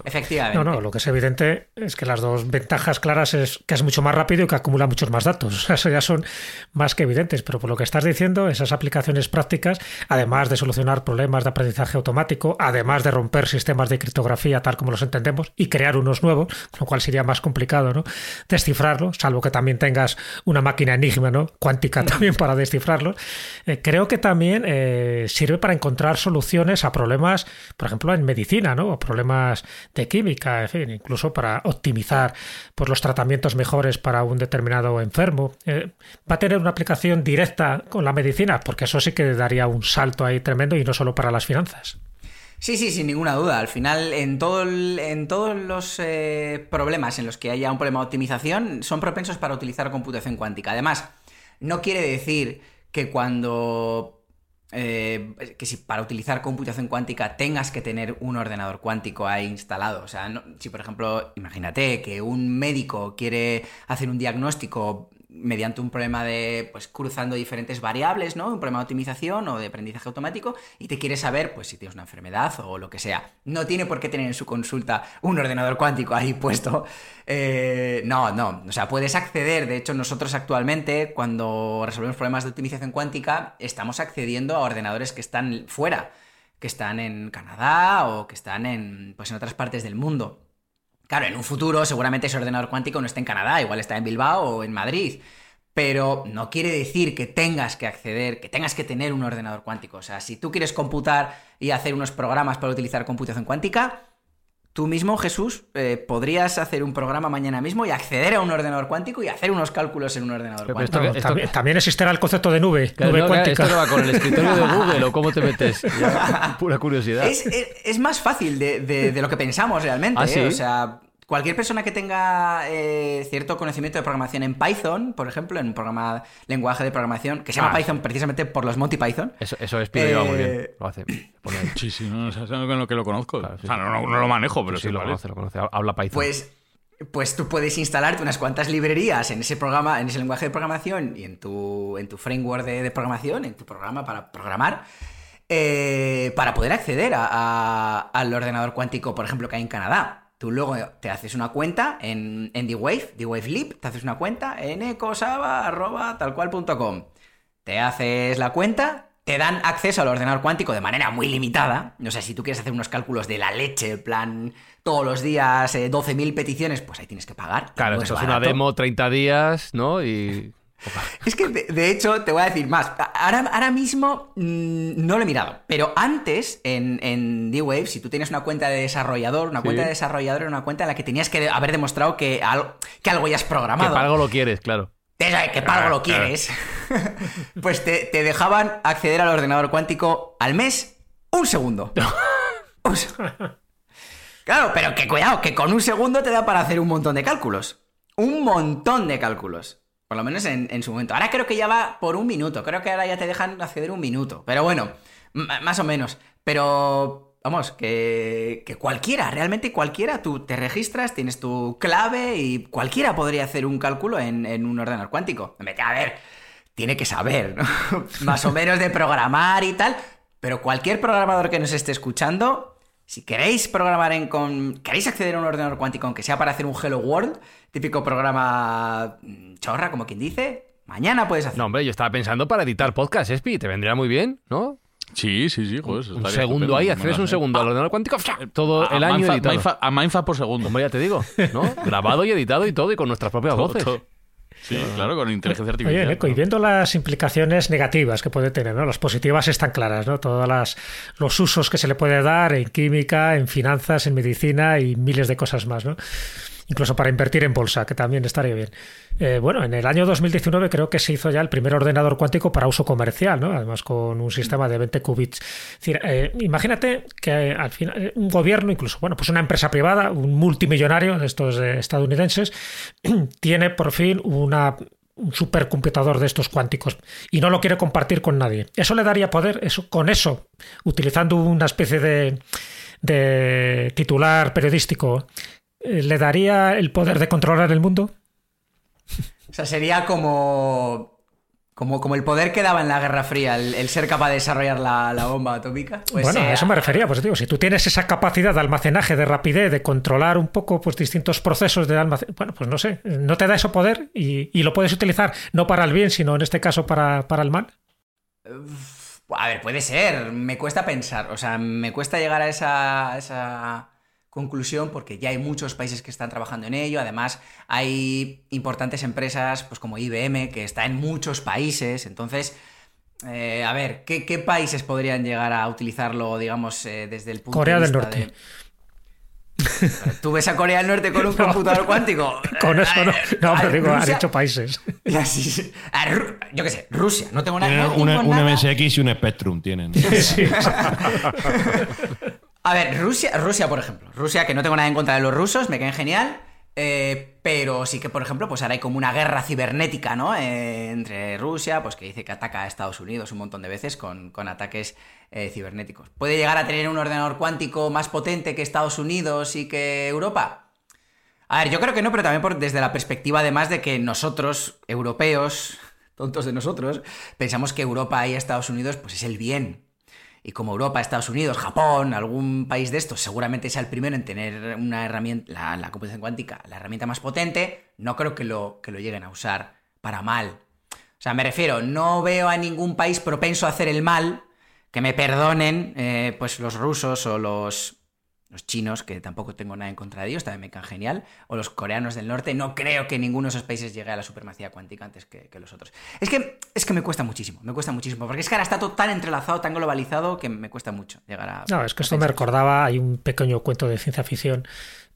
Efectivamente. No, no, lo que es evidente es que las dos ventajas claras es que es mucho más rápido y que acumula muchos más datos. O sea, eso ya son más que evidentes. Pero por lo que estás diciendo, esas aplicaciones prácticas, además de solucionar problemas de aprendizaje automático, además de romper sistemas de criptografía tal como los entendemos y crear unos nuevos, con lo cual sería más complicado, ¿no? Descifrarlos, salvo que también tengas una máquina enigma, ¿no? Cuántica también para descifrarlos. Eh, creo que también eh, sirve para encontrar soluciones a problemas, por ejemplo, en medicina, ¿no? O problemas de química, en fin, incluso para optimizar pues, los tratamientos mejores para un determinado enfermo. Eh, ¿Va a tener una aplicación directa con la medicina? Porque eso sí que daría un salto ahí tremendo y no solo para las finanzas. Sí, sí, sin ninguna duda. Al final, en, todo en todos los eh, problemas en los que haya un problema de optimización, son propensos para utilizar computación cuántica. Además, no quiere decir que cuando... eh, que si para utilizar computación cuántica tengas que tener un ordenador cuántico ahí instalado. O sea, si por ejemplo, imagínate que un médico quiere hacer un diagnóstico mediante un problema de, pues, cruzando diferentes variables, ¿no? Un problema de optimización o de aprendizaje automático y te quiere saber, pues, si tienes una enfermedad o lo que sea. No tiene por qué tener en su consulta un ordenador cuántico ahí puesto. Eh, no, no. O sea, puedes acceder. De hecho, nosotros actualmente, cuando resolvemos problemas de optimización cuántica, estamos accediendo a ordenadores que están fuera. que están en Canadá o que están en, pues, en otras partes del mundo. Claro, en un futuro seguramente ese ordenador cuántico no está en Canadá, igual está en Bilbao o en Madrid. Pero no quiere decir que tengas que acceder, que tengas que tener un ordenador cuántico. O sea, si tú quieres computar y hacer unos programas para utilizar computación cuántica, Tú mismo, Jesús, eh, podrías hacer un programa mañana mismo y acceder a un ordenador cuántico y hacer unos cálculos en un ordenador cuántico. también, existirá el concepto de nube, nube cuántica. Esto no va con el escritorio de Google o cómo te metes. pura curiosidad. Es, más fácil de, lo que pensamos realmente. ¿Ah, ¿eh? O sea, Cualquier persona que tenga eh, cierto conocimiento de programación en Python, por ejemplo, en un programa lenguaje de programación que se llama ah, Python precisamente por los Monty Python. Eso, eso es eh... muy bien. Lo hace. Sí, sí, no, no, que lo conozco. o sea, no, no, lo manejo, pero sí, lo conoce, lo conoce. Habla Python. Pues pues tú puedes instalarte unas cuantas librerías en ese programa, en ese lenguaje de programación y en tu, en tu framework de, programación, en tu programa para programar, eh, para poder acceder al ordenador cuántico, por ejemplo, que hay en Canadá. Tú luego te haces una cuenta en, en D-Wave, D-Wave Lib, te haces una cuenta en ecosaba.talcual.com. Te haces la cuenta, te dan acceso al ordenador cuántico de manera muy limitada. O sea, si tú quieres hacer unos cálculos de la leche, en plan, todos los días, 12.000 eh, peticiones, pues ahí tienes que pagar. Claro, eso es una demo 30 días, ¿no? Y es que, de, hecho, te voy a decir más. Ahora, ahora mismo mm, no lo he mirado, pero antes en, en D-Wave, si tú tienes una cuenta de desarrollador, una cuenta de desarrollador era una cuenta en la que tenías que haber demostrado que algo, que algo ya has programado. Que para algo lo quieres, claro. Que para algo lo quieres. pues te, dejaban acceder al ordenador cuántico al mes un segundo. claro, pero que cuidado, que con un segundo te da para hacer un montón de cálculos. Un montón de cálculos. Por lo menos en, su momento. Ahora creo que ya va por un minuto. Creo que ahora ya te dejan acceder un minuto. Pero bueno, más o menos. Pero vamos, que, que, cualquiera, realmente cualquiera, tú te registras, tienes tu clave y cualquiera podría hacer un cálculo en, en un ordenador cuántico. A ver, tiene que saber, ¿no? Más o menos de programar y tal. Pero cualquier programador que nos esté escuchando, si queréis programar en con. queréis acceder a un ordenador cuántico, aunque sea para hacer un Hello World, típico programa mm, chorra, como quien dice, mañana puedes hacer. No, hombre, yo estaba pensando para editar podcast, Espi, te vendría muy bien, ¿no? Sí, sí, sí, joder, Un segundo ahí, accedes un segundo al ordenador cuántico, todo el año editado. a Mindfa por segundo. Hombre, ya te digo, ¿no? Grabado y editado y todo, y con nuestras propias voces. Sí, claro, con inteligencia artificial. Oye, y viendo las implicaciones negativas que puede tener, ¿no? Las positivas están claras, ¿no? Todos las, los usos que se le puede dar en química, en finanzas, en medicina y miles de cosas más, ¿no? Incluso para invertir en bolsa, que también estaría bien. Eh, bueno, en el año 2019 creo que se hizo ya el primer ordenador cuántico para uso comercial, ¿no? además con un sistema de 20 qubits. Eh, imagínate que al final eh, un gobierno, incluso bueno, pues una empresa privada, un multimillonario de estos estadounidenses, tiene por fin una un supercomputador de estos cuánticos y no lo quiere compartir con nadie. Eso le daría poder, eso, con eso, utilizando una especie de, de titular periodístico eh, ¿le daría el poder de controlar el mundo? O sea, sería como. Como, como el poder que daba en la Guerra Fría, el, ser capaz de desarrollar la, bomba atómica. Pues bueno, a eso me refería, pues digo, si tú tienes esa capacidad de almacenaje, de rapidez, de controlar un poco pues distintos procesos de almacenaje, bueno, pues no sé, no te da ese poder y, lo puedes utilizar no para el bien, sino en este caso para, para el mal. A ver, puede ser, me cuesta pensar, o sea, me cuesta llegar a esa conclusión porque ya hay muchos países que están trabajando en ello, además hay importantes empresas pues como IBM que está en muchos países, entonces... Eh, a ver, ¿qué, países podrían llegar a utilizarlo, digamos, eh, desde el punto Corea de vista del Norte. ¿Tú ves a Corea del Norte con un computador cuántico? Con eso no. No, pero digo, ha dicho países. Yo qué sé, Rusia. No tengo nada. Un, un MSX y un Spectrum tienen. Sí, a ver, Rusia, Rusia, por ejemplo. Rusia, que no tengo nada en contra de los rusos, me caen genial. Eh, pero sí que, por ejemplo, pues ahora hay como una guerra cibernética, ¿no? Eh, entre Rusia, pues que dice que ataca a Estados Unidos un montón de veces con, ataques eh, cibernéticos. ¿Puede llegar a tener un ordenador cuántico más potente que Estados Unidos y que Europa? A ver, yo creo que no, pero también desde la perspectiva además de que nosotros, europeos, tontos de nosotros, pensamos que Europa y Estados Unidos pues es el bien, y como Europa, Estados Unidos, Japón, algún país de estos seguramente sea el primero en tener una herramienta, la, computación cuántica, la herramienta más potente, no creo que lo, que lo lleguen a usar para mal. O sea, me refiero, no veo a ningún país propenso a hacer el mal que me perdonen eh, pues los rusos o los los chinos, que tampoco tengo nada en contra de ellos, también me caen genial, o los coreanos del norte, no creo que ninguno de esos países llegue a la supremacía cuántica antes que, los otros. Es que, es que me cuesta muchísimo, me cuesta muchísimo, porque es que ahora está todo tan entrelazado, tan globalizado, que me cuesta mucho llegar a... No, es que esto me recordaba, hay un pequeño cuento de ciencia ficción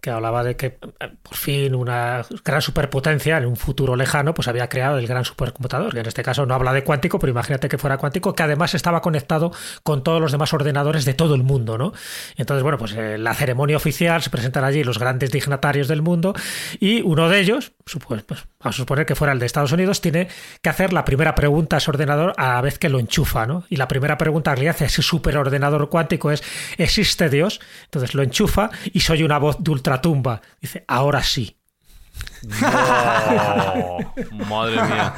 que hablaba de que eh, por fin una gran superpotencia en un futuro lejano pues había creado el gran supercomputador, que en este caso no habla de cuántico, pero imagínate que fuera cuántico, que además estaba conectado con todos los demás ordenadores de todo el mundo, ¿no? Entonces, bueno, pues en la ceremonia oficial se presentan allí los grandes dignatarios del mundo y uno de ellos, pues, pues, a suponer que fuera el de Estados Unidos, tiene que hacer la primera pregunta a ese ordenador a la vez que lo enchufa, ¿no? Y la primera pregunta que le hace a ese superordenador cuántico es ¿existe Dios? Entonces lo enchufa y soy una voz de ultra tumba. Dice, ahora sí. madre mía.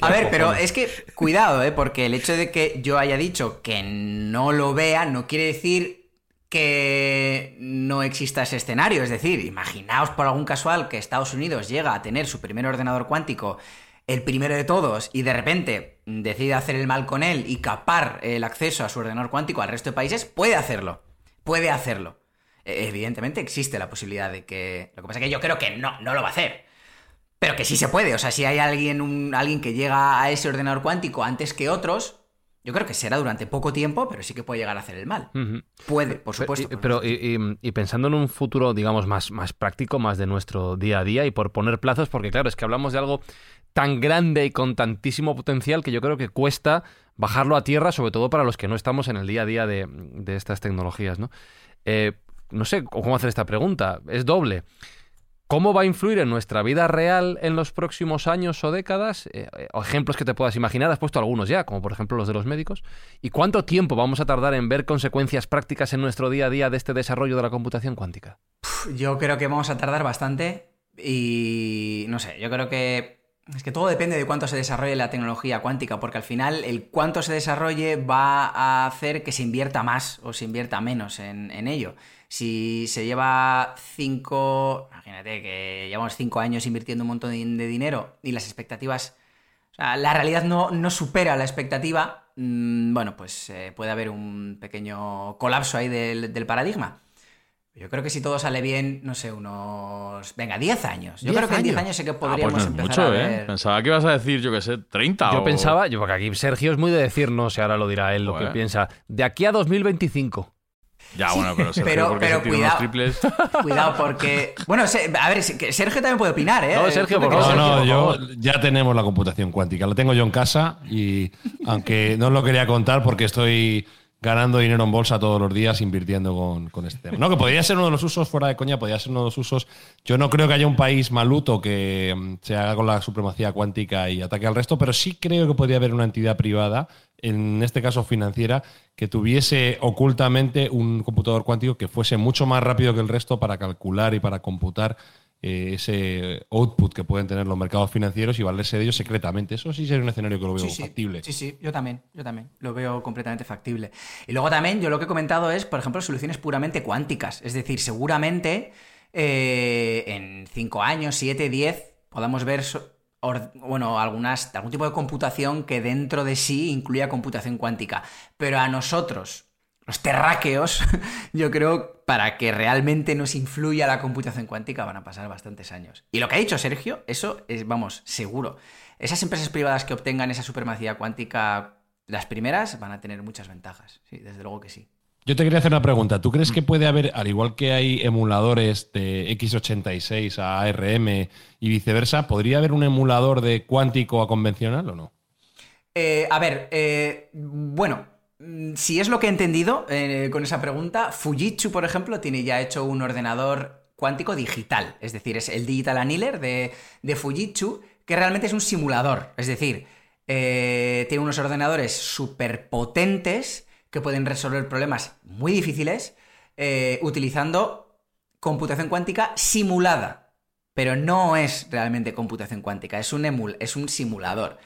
A ver, pero es que cuidado, ¿eh? porque el hecho de que yo haya dicho que no lo vea no quiere decir que no exista ese escenario. Es decir, imaginaos por algún casual que Estados Unidos llega a tener su primer ordenador cuántico, el primero de todos, y de repente decide hacer el mal con él y capar el acceso a su ordenador cuántico al resto de países, puede hacerlo. Puede hacerlo evidentemente existe la posibilidad de que... Lo que pasa es que yo creo que no, no lo va a hacer. Pero que sí se puede. O sea, si hay alguien, un, alguien que llega a ese ordenador cuántico antes que otros, yo creo que será durante poco tiempo, pero sí que puede llegar a hacer el mal. Puede, por supuesto. Pero, y, pensando en un futuro, digamos, más, más práctico, más de nuestro día a día, y por poner plazos, porque claro, es que hablamos de algo tan grande y con tantísimo potencial que yo creo que cuesta bajarlo a tierra, sobre todo para los que no estamos en el día a día de, de estas tecnologías, ¿no? Eh, no sé cómo hacer esta pregunta, es doble. ¿Cómo va a influir en nuestra vida real en los próximos años o décadas? Eh, eh, ejemplos que te puedas imaginar, has puesto algunos ya, como por ejemplo los de los médicos. ¿Y cuánto tiempo vamos a tardar en ver consecuencias prácticas en nuestro día a día de este desarrollo de la computación cuántica? Yo creo que vamos a tardar bastante y no sé, yo creo que es que todo depende de cuánto se desarrolle la tecnología cuántica, porque al final el cuánto se desarrolle va a hacer que se invierta más o se invierta menos en, en ello. Si se lleva cinco, imagínate que llevamos cinco años invirtiendo un montón de dinero y las expectativas, o sea, la realidad no, no supera la expectativa, mm, bueno, pues eh, puede haber un pequeño colapso ahí del, paradigma. Yo creo que si todo sale bien, no sé, unos. Venga, 10 años. Yo creo que en 10 años sé que ah, pues podríamos empezar a ¿eh? Pensaba que ibas a decir, yo qué sé, 30 Yo pensaba, yo, porque aquí Sergio es muy de decir, no sé, ahora lo dirá él, lo que piensa. De aquí a 2025. Ya, bueno, pero Sergio, pero, cuidado, triples. Cuidado, porque. Bueno, a ver, Sergio también puede opinar, ¿eh? No, Sergio, por No, no, yo ya tenemos la computación cuántica. La tengo yo en casa y, aunque no lo quería contar porque estoy ganando dinero en bolsa todos los días invirtiendo con, con, este tema. No, que podría ser uno de los usos, fuera de coña, podría ser uno de los usos. Yo no creo que haya un país maluto que mm, se haga con la supremacía cuántica y ataque al resto, pero sí creo que podría haber una entidad privada, en este caso financiera, que tuviese ocultamente un computador cuántico que fuese mucho más rápido que el resto para calcular y para computar eh, ese output que pueden tener los mercados financieros y valerse de ellos secretamente. Eso sí sería un escenario que lo veo factible. Sí, sí, yo también, yo también. Lo veo completamente factible. Y luego también, yo lo que he comentado es, por ejemplo, soluciones puramente cuánticas. Es decir, seguramente eh, en 5 años, 7, 10, podamos ver bueno, algunas, algún tipo de computación que dentro de sí incluya computación cuántica. Pero a nosotros, los terráqueos, yo creo, para que realmente nos influya la computación cuántica van a pasar bastantes años. Y lo que ha dicho Sergio, eso es, vamos, seguro. Esas empresas privadas que obtengan esa supremacía cuántica, las primeras, van a tener muchas ventajas. Sí, desde luego que sí. Yo te quería hacer una pregunta. ¿Tú crees que puede haber, al igual que hay emuladores de x86 a ARM y viceversa, ¿podría haber un emulador de cuántico a convencional o no? Eh, a ver, eh, bueno, Mm, si es lo que he entendido eh, con esa pregunta, Fujitsu, por ejemplo, tiene ya hecho un ordenador cuántico digital. Es decir, es el Digital Annealer de, Fujitsu, que realmente es un simulador. Es decir, eh, tiene unos ordenadores súper potentes que pueden resolver problemas muy difíciles eh, utilizando computación cuántica simulada. Pero no es realmente computación cuántica, es un emul, es un simulador.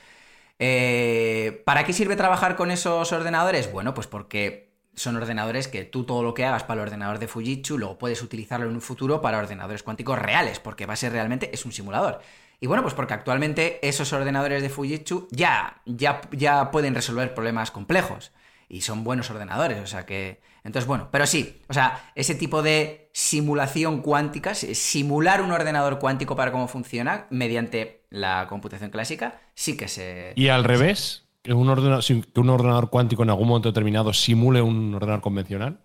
Eh, ¿Para qué sirve trabajar con esos ordenadores? Bueno, pues porque son ordenadores que tú todo lo que hagas para el ordenador de Fujitsu luego puedes utilizarlo en un futuro para ordenadores cuánticos reales, porque va a ser realmente es un simulador. Y bueno, pues porque actualmente esos ordenadores de Fujitsu ya, ya, ya pueden resolver problemas complejos. y son buenos ordenadores, o sea que... Entonces, bueno, pero sí, o sea, ese tipo de simulación cuántica, simular un ordenador cuántico para cómo funciona mediante la computación clásica, sí que se... Y al revés, que un ordenador, que un ordenador cuántico en algún momento determinado simule un ordenador convencional.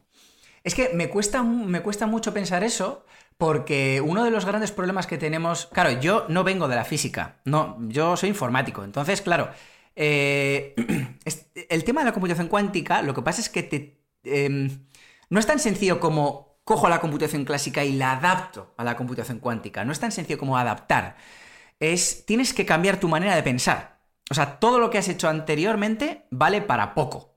Es que me cuesta, me cuesta mucho pensar eso, porque uno de los grandes problemas que tenemos. Claro, yo no vengo de la física, no, yo soy informático. Entonces, claro, eh, el tema de la computación cuántica, lo que pasa es que te, em, no es tan sencillo como cojo la computación clásica y la adapto a la computación cuántica. No es tan sencillo como adaptar. Es, tienes que cambiar tu manera de pensar. O sea, todo lo que has hecho anteriormente vale para poco.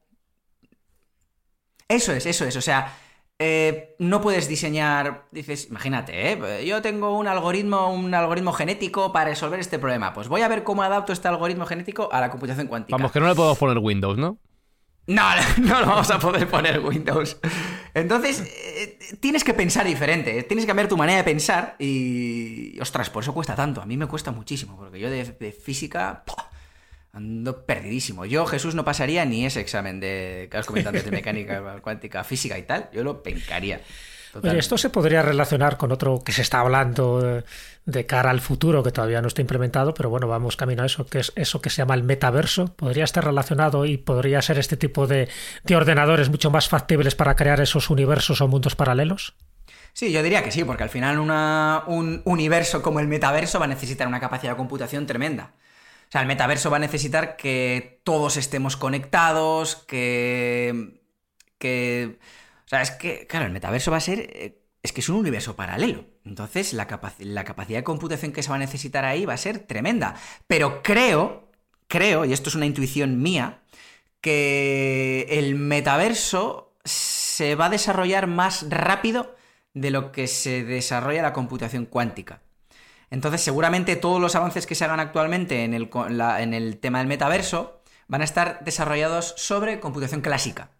Eso es, eso es. O sea, eh, no puedes diseñar, dices, imagínate, ¿eh? yo tengo un algoritmo, un algoritmo genético para resolver este problema. Pues voy a ver cómo adapto este algoritmo genético a la computación cuántica. Vamos, que no le podemos poner Windows, ¿no? No, no, lo vamos a poder poner Windows. Entonces, eh, tienes que pensar diferente, ¿eh? tienes que cambiar tu manera de pensar y... Ostras, por eso cuesta tanto. A mí me cuesta muchísimo, porque yo de, física... Ando perdidísimo. Yo, Jesús, no pasaría ni ese examen de que has comentado de mecánica cuántica, física y tal. Yo lo pencaría. esto se podría relacionar con otro que se está hablando eh, de cara al futuro, que todavía no está implementado, pero bueno, vamos camino a eso, que es eso que se llama el metaverso. Podría estar relacionado y podría ser este tipo de, de ordenadores mucho más factibles para crear esos universos o mundos paralelos. Sí, yo diría que sí, porque al final un universo como el metaverso va a necesitar una capacidad de computación tremenda. O sea, el metaverso va a necesitar que todos estemos conectados, que. que. O sea, es que, claro, el metaverso va a ser. Es que es un universo paralelo. Entonces, la, la capacidad de computación que se va a necesitar ahí va a ser tremenda. Pero creo, creo, y esto es una intuición mía, que el metaverso se va a desarrollar más rápido de lo que se desarrolla la computación cuántica. Entonces, seguramente todos los avances que se hagan actualmente en el, en el tema del metaverso van a estar desarrollados sobre computación clásica.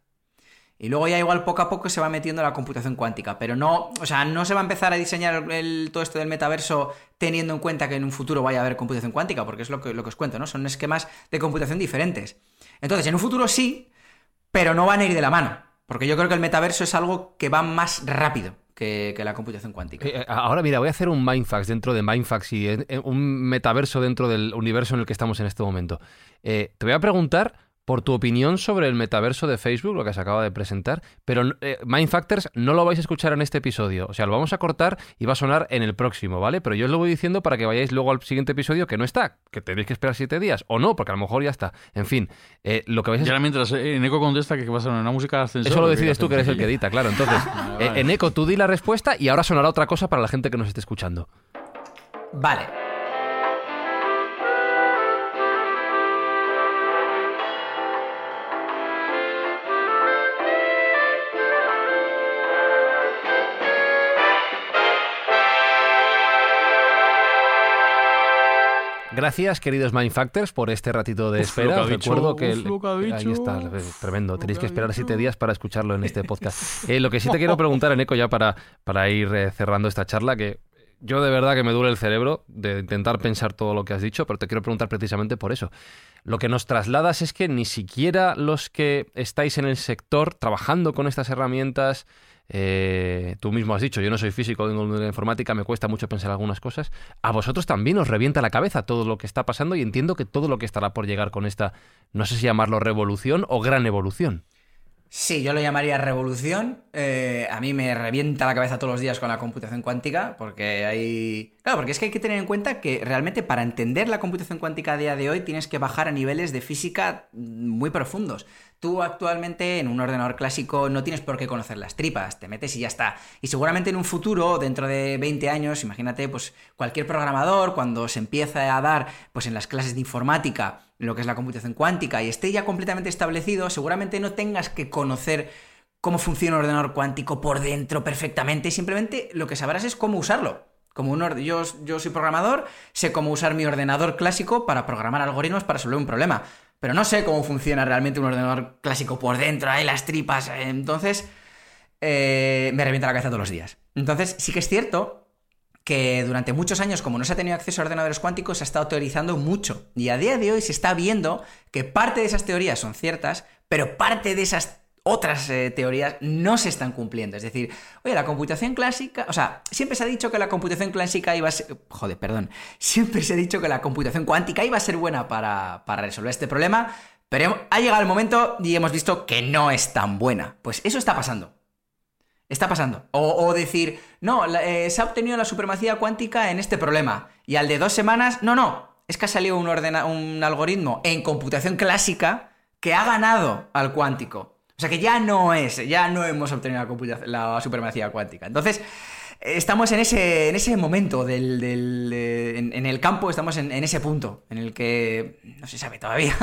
Y luego ya igual poco a poco se va metiendo la computación cuántica, pero no, o sea, no se va a empezar a diseñar todo esto del metaverso teniendo en cuenta que en un futuro vaya a haber computación cuántica, porque es lo que, lo que os cuento, ¿no? Son esquemas de computación diferentes. Entonces, en un futuro sí, pero no van a ir de la mano, porque yo creo que el metaverso es algo que va más rápido que, la computación cuántica. Eh, ahora mira, voy a hacer un Mindfax dentro de Mindfax y un metaverso dentro del universo en el que estamos en este momento. Eh, te voy a preguntar por tu opinión sobre el metaverso de Facebook, lo que se acaba de presentar, pero eh, Mindfactors no lo vais a escuchar en este episodio, o sea, lo vamos a cortar y va a sonar en el próximo, ¿vale? Pero yo os lo voy diciendo para que vayáis luego al siguiente episodio que no está, que tenéis que esperar siete días, o no, porque a lo mejor ya está. En fin, eh, lo que vais a... Y ahora mientras eh, Eneco contesta que va a sonar una música de ascensor... Eso lo decides tú, que eres el que edita, claro. Entonces, en Eneco, tú di la respuesta y ahora sonará otra cosa para la gente que nos esté escuchando. Vale. Gracias, queridos Mindfactors, por este ratito de espera. Recuerdo que, ahí está, tremendo. Tenéis que esperar siete días para escucharlo en este podcast. Eh, lo que sí te quiero preguntar, Eneco, ya para, para ir eh, cerrando esta charla, que yo de verdad que me duele el cerebro de intentar pensar todo lo que has dicho, pero te quiero preguntar precisamente por eso. Lo que nos trasladas es que ni siquiera los que estáis en el sector trabajando con estas herramientas, eh, tú mismo has dicho, yo no soy físico, de la informática, me cuesta mucho pensar algunas cosas. A vosotros también os revienta la cabeza todo lo que está pasando y entiendo que todo lo que estará por llegar con esta, no sé si llamarlo revolución o gran evolución. Sí, yo lo llamaría revolución. Eh, a mí me revienta la cabeza todos los días con la computación cuántica, porque hay... Claro, porque es que hay que tener en cuenta que realmente para entender la computación cuántica a día de hoy tienes que bajar a niveles de física muy profundos. Tú actualmente en un ordenador clásico no tienes por qué conocer las tripas, te metes y ya está. Y seguramente en un futuro, dentro de 20 años, imagínate, pues cualquier programador, cuando se empieza a dar, pues en las clases de informática, lo que es la computación cuántica y esté ya completamente establecido, seguramente no tengas que conocer cómo funciona un ordenador cuántico por dentro perfectamente, simplemente lo que sabrás es cómo usarlo. Como un yo, yo soy programador, sé cómo usar mi ordenador clásico para programar algoritmos para resolver un problema, pero no sé cómo funciona realmente un ordenador clásico por dentro, hay las tripas, entonces eh, me revienta la cabeza todos los días. Entonces sí que es cierto que durante muchos años, como no se ha tenido acceso a ordenadores cuánticos, se ha estado teorizando mucho. Y a día de hoy se está viendo que parte de esas teorías son ciertas, pero parte de esas otras eh, teorías no se están cumpliendo. Es decir, oye, la computación clásica, o sea, siempre se ha dicho que la computación clásica iba a ser, joder, perdón, siempre se ha dicho que la computación cuántica iba a ser buena para, para resolver este problema, pero ha llegado el momento y hemos visto que no es tan buena. Pues eso está pasando. Está pasando. O, decir, no, eh, se ha obtenido la supremacía cuántica en este problema. Y al de dos semanas, no, no, es que ha salido un, un algoritmo en computación clásica que ha ganado al cuántico. O sea que ya no es, ya no hemos obtenido la, la supremacía cuántica. Entonces, estamos en ese, en ese momento del, en, el campo, estamos en, ese punto en el que no se sabe todavía.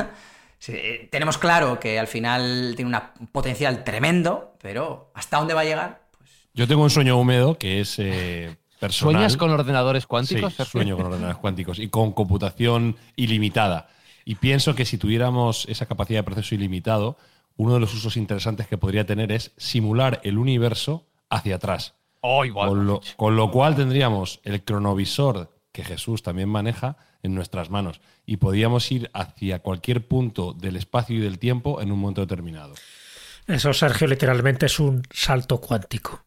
tenemos claro que al final tiene un potencial tremendo, pero ¿hasta dónde va a llegar? Pues Yo tengo un sueño húmedo que es eh, personal. ¿Sueñas con ordenadores cuánticos? Sí, sueño con ordenadores cuánticos y con computación ilimitada. Y pienso que si tuviéramos esa capacidad de proceso ilimitado, uno de los usos interesantes que podría tener es simular el universo hacia atrás. Oh, igual. Con, lo, con lo cual tendríamos el cronovisor que Jesús también maneja en nuestras manos y podíamos ir hacia cualquier punto del espacio y del tiempo en un momento determinado. Eso, Sergio, literalmente es un salto cuántico.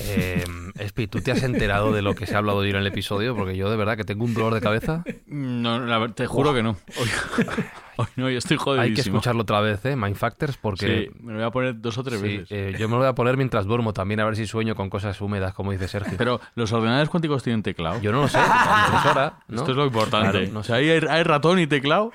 Eh, Espi, ¿tú te has enterado de lo que se ha hablado hoy en el episodio? Porque yo de verdad que tengo un dolor de cabeza. No, te juro que no. Hoy, no, yo estoy jodido. Hay que escucharlo otra vez, ¿eh? Mindfactors, porque... Sí, me lo voy a poner dos o tres veces. Eh, yo me lo voy a poner mientras duermo también, a ver si sueño con cosas húmedas, como dice Sergio. Pero, ¿los ordenadores cuánticos tienen teclado? Yo no lo sé, impresora, Esto es lo importante. no sé. ¿Hay, ¿Hay ratón y teclado?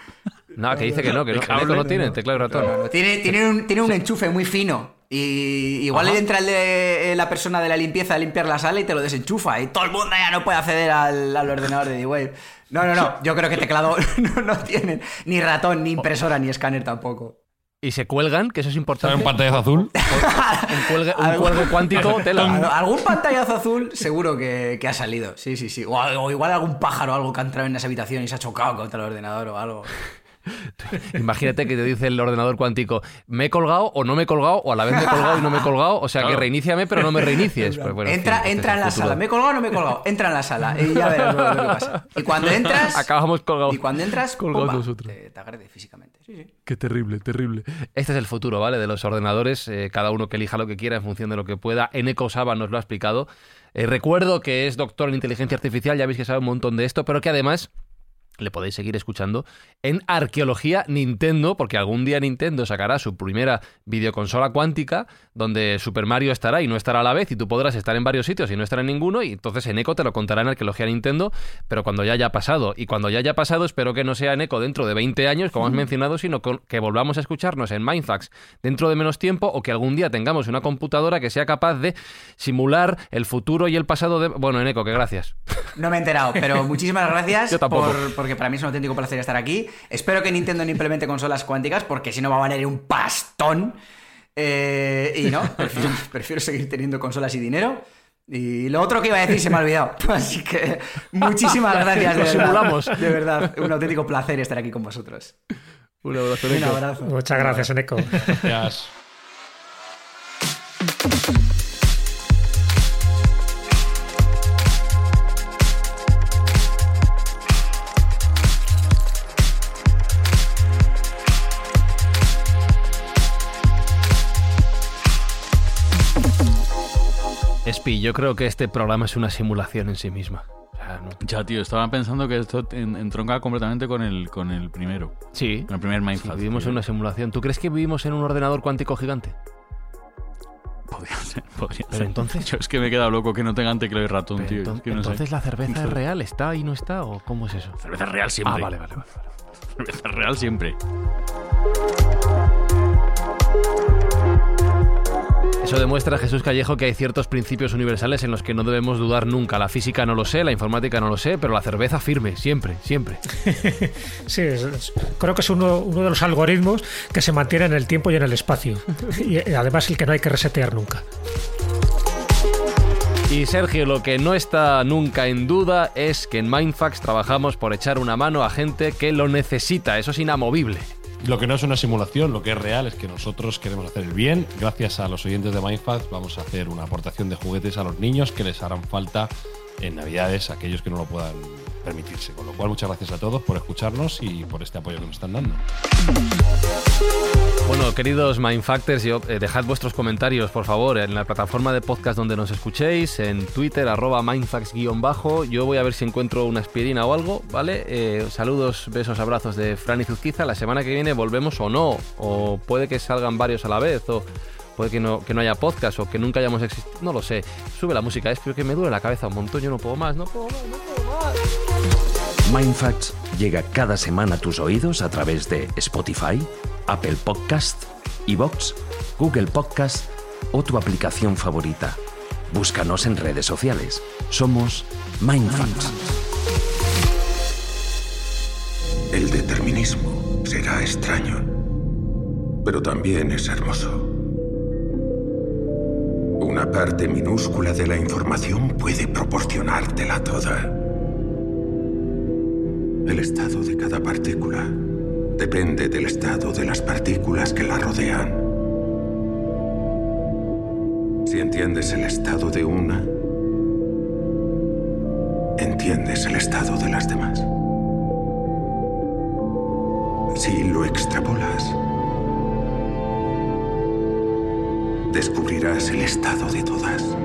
No, que dice que no, que no, no, tiene teclado y ratón. tiene, tiene, un, tiene un enchufe muy fino. Y igual le entra el de, eh, la persona de la limpieza a limpiar la sala y te lo desenchufa. Y todo el mundo ya no puede acceder al, ordenador de D-Wave. No, no, no. Yo creo que teclado no, no tienen ni ratón, ni impresora, ni escáner tampoco. Y se cuelgan, que eso es importante. ¿Un pantallazo azul? un, cuelgue, cuántico, tela. Algún pantallazo azul seguro que, ha salido. Sí, sí, sí. O, o, igual algún pájaro o algo que ha entrado en esa habitación y se ha chocado contra el ordenador o algo. Imagínate que te dice el ordenador cuántico, me he colgado o no me he colgado, o a la vez me he colgado y no me he colgado, o sea que reiníciame pero no me reinicies. Pues entra entra en la sala, me he colgado o no me he colgado, entra en la sala y ya verás lo, que pasa. Y cuando entras... Acabamos colgados. Y cuando entras, colgados nosotros. Te, agrede físicamente. Qué terrible, terrible. Este es el futuro, ¿vale? De los ordenadores, eh, cada uno que elija lo que quiera en función de lo que pueda. Eneco Saba nos lo ha explicado. Eh, recuerdo que es doctor en inteligencia artificial, ya veis que sabe un montón de esto, pero que además le podéis seguir escuchando en Arqueología Nintendo, porque algún día Nintendo sacará su primera videoconsola cuántica, donde Super Mario estará y no estará a la vez, y tú podrás estar en varios sitios y no estar en ninguno, y entonces en Eco te lo contará en Arqueología Nintendo, pero cuando ya haya pasado. Y cuando ya haya pasado, espero que no sea en Eco dentro de 20 años, como has mencionado, sino que volvamos a escucharnos en Mindfax dentro de menos tiempo, o que algún día tengamos una computadora que sea capaz de simular el futuro y el pasado de... Bueno, en Eco, que gracias. No me he enterado, pero muchísimas gracias por porque para mí es un auténtico placer estar aquí. Espero que Nintendo no implemente consolas cuánticas, porque si no va a valer un pastón. Eh, y no, prefiero, seguir teniendo consolas y dinero. Y lo otro que iba a decir se me ha olvidado. Así que muchísimas gracias. De simulamos. De verdad, un auténtico placer estar aquí con vosotros. Un abrazo, Un abrazo. Muchas gracias, Eneco. Gracias. Yo creo que este programa es una simulación en sí misma. Ya, tío, estaba pensando que esto entronca completamente con el, con el primero. Sí. Con el primer Mindfast. vivimos en una simulación. ¿Tú crees que vivimos en un ordenador cuántico gigante? Podría ser, podría Pero entonces. Yo es que me he quedado loco que no tengan teclado y ratón, tío. entonces la cerveza es real, ¿está y no está? ¿O cómo es eso? Cerveza real siempre. Ah, vale, vale, vale. Cerveza real siempre. Eso demuestra, Jesús Callejo, que hay ciertos principios universales en los que no debemos dudar nunca. La física no lo sé, la informática no lo sé, pero la cerveza firme, siempre, siempre. sí, creo que es uno, uno, de los algoritmos que se mantiene en el tiempo y en el espacio. Y además el que no hay que resetear nunca. Y Sergio, lo que no está nunca en duda es que en Mindfax trabajamos por echar una mano a gente que lo necesita, eso es inamovible. Lo que no es una simulación, lo que es real es que nosotros queremos hacer el bien. Gracias a los oyentes de Mindfast vamos a hacer una aportación de juguetes a los niños que les harán falta en Navidades aquellos que no lo puedan permitirse. Con lo cual, muchas gracias a todos por escucharnos y por este apoyo que nos están dando. Bueno, queridos Mindfactors, yo, eh, dejad vuestros comentarios, por favor, en la plataforma de podcast donde nos escuchéis, en Twitter, arroba mindfax-bajo. Yo voy a ver si encuentro una aspirina o algo, ¿vale? Eh, saludos, besos, abrazos de Fran y Zuzquiza. La semana que viene volvemos o no, o puede que salgan varios a la vez, puede que no, que no haya podcast, o que nunca hayamos existido, no lo sé. Sube la música, es que me duele la cabeza un montón, yo no puedo más, no puedo más, no puedo más. Mindfacts llega cada semana a tus oídos a través de Spotify, Apple Podcast, Evox, Google Podcast o tu aplicación favorita. Búscanos en redes sociales. Somos Mindfacts. El determinismo será extraño, pero también es hermoso. Una parte minúscula de la información puede proporcionártela toda. El estado de cada partícula depende del estado de las partículas que la rodean. Si entiendes el estado de una, entiendes el estado de las demás. Si lo extrapolas, descubrirás el estado de todas.